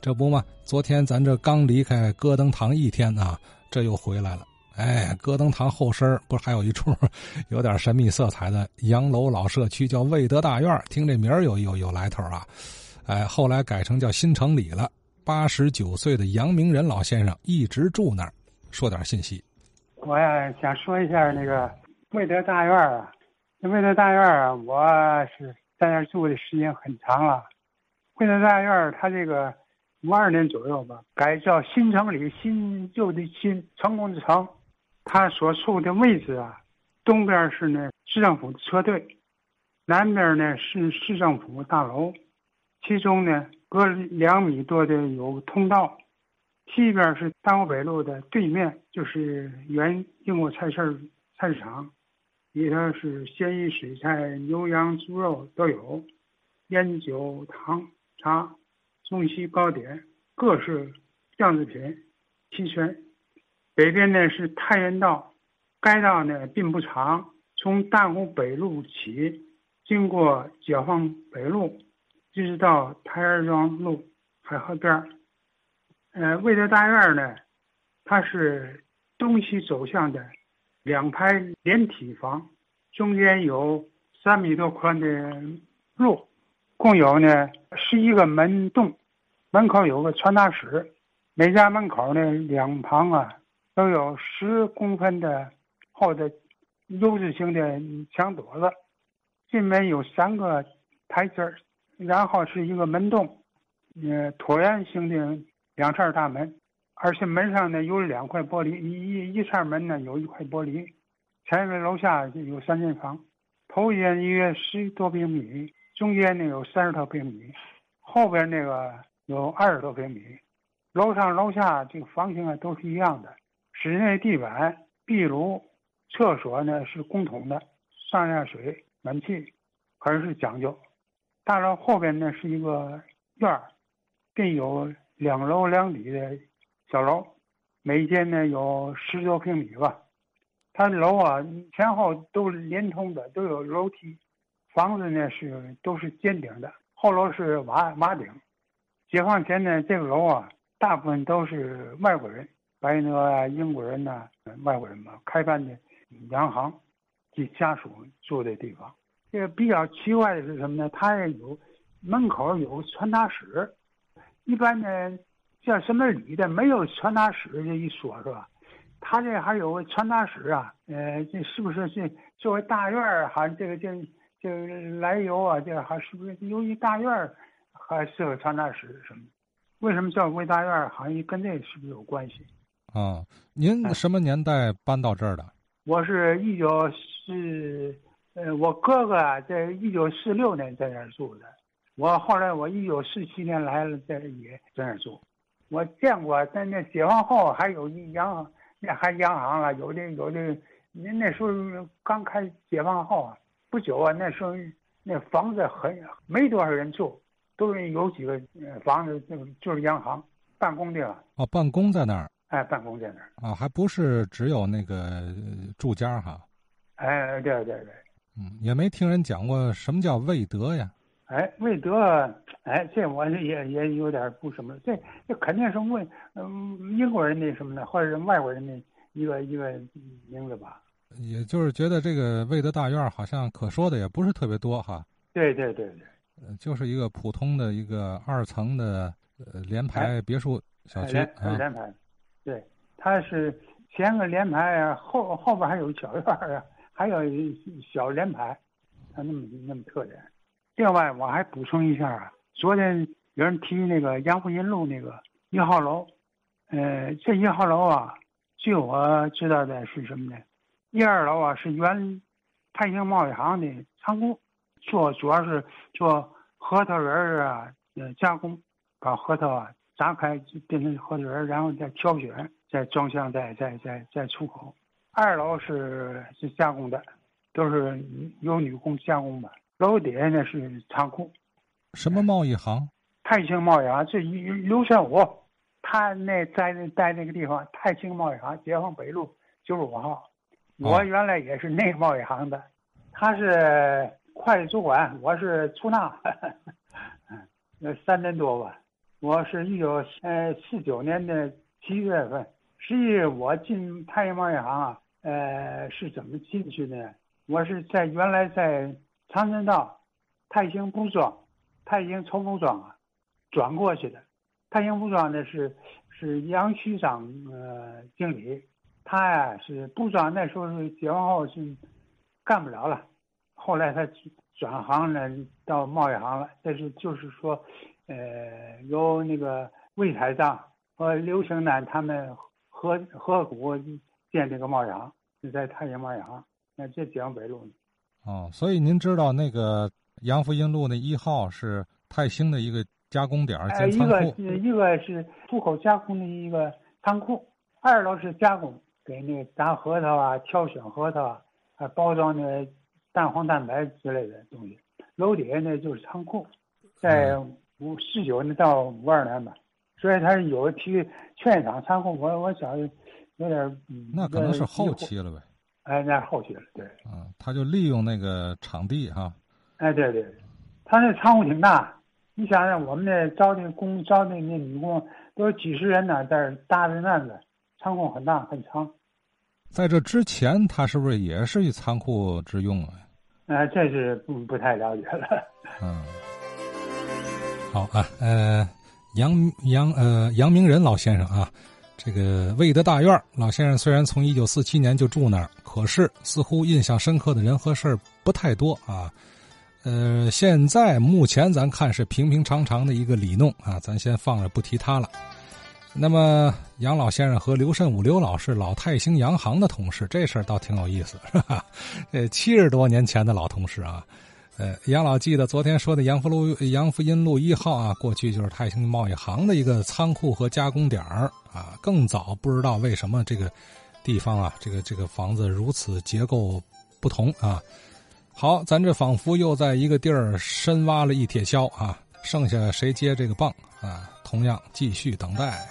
这不嘛，昨天咱这刚离开戈登堂一天啊，这又回来了。哎，戈登堂后身不是还有一处有点神秘色彩的洋楼老社区，叫魏德大院听这名儿有有有来头啊！哎，后来改成叫新城里了。八十九岁的杨明仁老先生一直住那儿，说点信息。我呀想说一下那个魏德大院啊，那魏德大院啊，我是在那儿住的时间很长了。魏德大院它这个五二年左右吧，改叫新城里，新旧的新，成功的成。它所处的位置啊，东边是呢市政府的车队，南边呢是市政府大楼，其中呢隔两米多的有通道，西边是大湖北路的对面，就是原英国菜市菜市场，里头是鲜鱼、水菜、牛羊、猪肉都有，烟酒、糖茶、中西糕点，各式酱制品齐全。北边呢是太原道，该道呢并不长，从大湖北路起，经过解放北路，一直到台儿庄路海河边。呃，魏德大院呢，它是东西走向的两排连体房，中间有三米多宽的路，共有呢十一个门洞，门口有个传达室，每家门口呢两旁啊。都有十公分的厚的 U 字形的墙垛子，进门有三个台阶儿，然后是一个门洞，呃，椭圆形的两扇大门，而且门上呢有两块玻璃，一一扇门呢有一块玻璃。前面楼下有三间房，头一间约十多平米，中间呢有三十多平米，后边那个有二十多平米，楼上楼下这个房型啊都是一样的。室内地板、壁炉、厕所呢是共同的，上下水、暖气还是讲究。大楼后边呢是一个院儿，并有两楼两底的小楼，每间呢有十多平米吧。它楼啊前后都连通的，都有楼梯。房子呢是都是尖顶的，后楼是瓦瓦顶。解放前呢这个楼啊大部分都是外国人。白俄啊，英国人呐，外国人嘛，开办的洋行及家属住的地方。这个比较奇怪的是什么呢？它有门口有传达室，一般呢叫什么里的没有传达室这一说，是吧？他这还有个传达室啊，呃，这是不是这作为大院儿？还这个这这来由啊？这还是不是由于大院儿还设个传达室什么？为什么叫魏大院？好像跟这是不是有关系？啊，您什么年代搬到这儿的？我是一九四，呃，我哥哥在一九四六年在这儿住的，我后来我一九四七年来了，在也在那儿住。我见过在那解放后还有一洋，那还洋行了，有的有的。您那时候刚开解放后啊，不久啊，那时候那房子很没多少人住，都是有几个房子就就是央行办公地方。哦，办公在那儿。哎，办公在那儿啊，还不是只有那个住家哈？哎，对对对，嗯，也没听人讲过什么叫魏德呀？哎，魏德，哎，这我也也有点不什么，这这肯定是问嗯英国人那什么的，或者是外国人的一个一个名字吧？也就是觉得这个魏德大院好像可说的也不是特别多哈？对对对对，就是一个普通的一个二层的呃联排别墅小区啊。联排。对，它是前个联排，后后边还有小院啊，还有小联排，它那么那么特点。另外，我还补充一下啊，昨天有人提那个杨湖银路那个一号楼，呃，这一号楼啊，据我知道的是什么呢？一二楼啊是原泰兴贸易行的仓库，做主要是做核桃仁儿啊，呃，加工，把核桃啊。砸开就变成核桃仁儿，然后再挑选，再装箱，再再再再出口。二楼是是加工的，都是由女工加工的。楼底下呢是仓库。什么贸易行？泰兴贸易行。这刘全武，他那在那在那个地方，泰兴贸易行，解放北路九十五号。我原来也是那个贸易行的，他是会计主管，我是出纳，那三年多吧。我是一九呃四九年的七月份。实际我进太阳贸易行啊，呃，是怎么进去的？我是在原来在长春道泰兴布庄、泰兴绸布庄啊转过去的。泰兴布庄呢是是杨区长呃经理，他呀是部长那时候是解放后是干不了了，后来他转行了到贸易行了。但是就是说，呃，由那个魏台长和刘兴南他们。合合股建这个贸易行，就在太原贸易行，那这江北路呢。哦，所以您知道那个杨福英路那一号是泰兴的一个加工点兼仓库。一个一个是出口加工的一个仓库，二楼是加工，给那砸核桃啊、挑选核桃啊，还包装那蛋黄蛋白之类的东西。楼底下那就是仓库，在五四九年到五二年吧。所以他有提劝厂仓库，我我想有点那可能是后期了呗。哎，那是后期了，对。啊，他就利用那个场地哈。哎，对对，他那仓库挺大，你想想，我们那招那工招那那女工都是几十人呢，在搭着那子，仓库很大很长。在这之前，他是不是也是以仓库之用啊？哎，这是不不太了解了。嗯。好啊，呃。杨杨呃杨明仁老先生啊，这个魏德大院老先生虽然从一九四七年就住那儿，可是似乎印象深刻的人和事儿不太多啊。呃，现在目前咱看是平平常常的一个里弄啊，咱先放着不提他了。那么杨老先生和刘慎武刘老是老泰兴洋行的同事，这事儿倒挺有意思，是吧？呃，七十多年前的老同事啊。呃，杨老记得昨天说的杨福路杨福荫路一号啊，过去就是泰兴贸易行的一个仓库和加工点儿啊。更早不知道为什么这个地方啊，这个这个房子如此结构不同啊。好，咱这仿佛又在一个地儿深挖了一铁锹啊，剩下谁接这个棒啊？同样继续等待。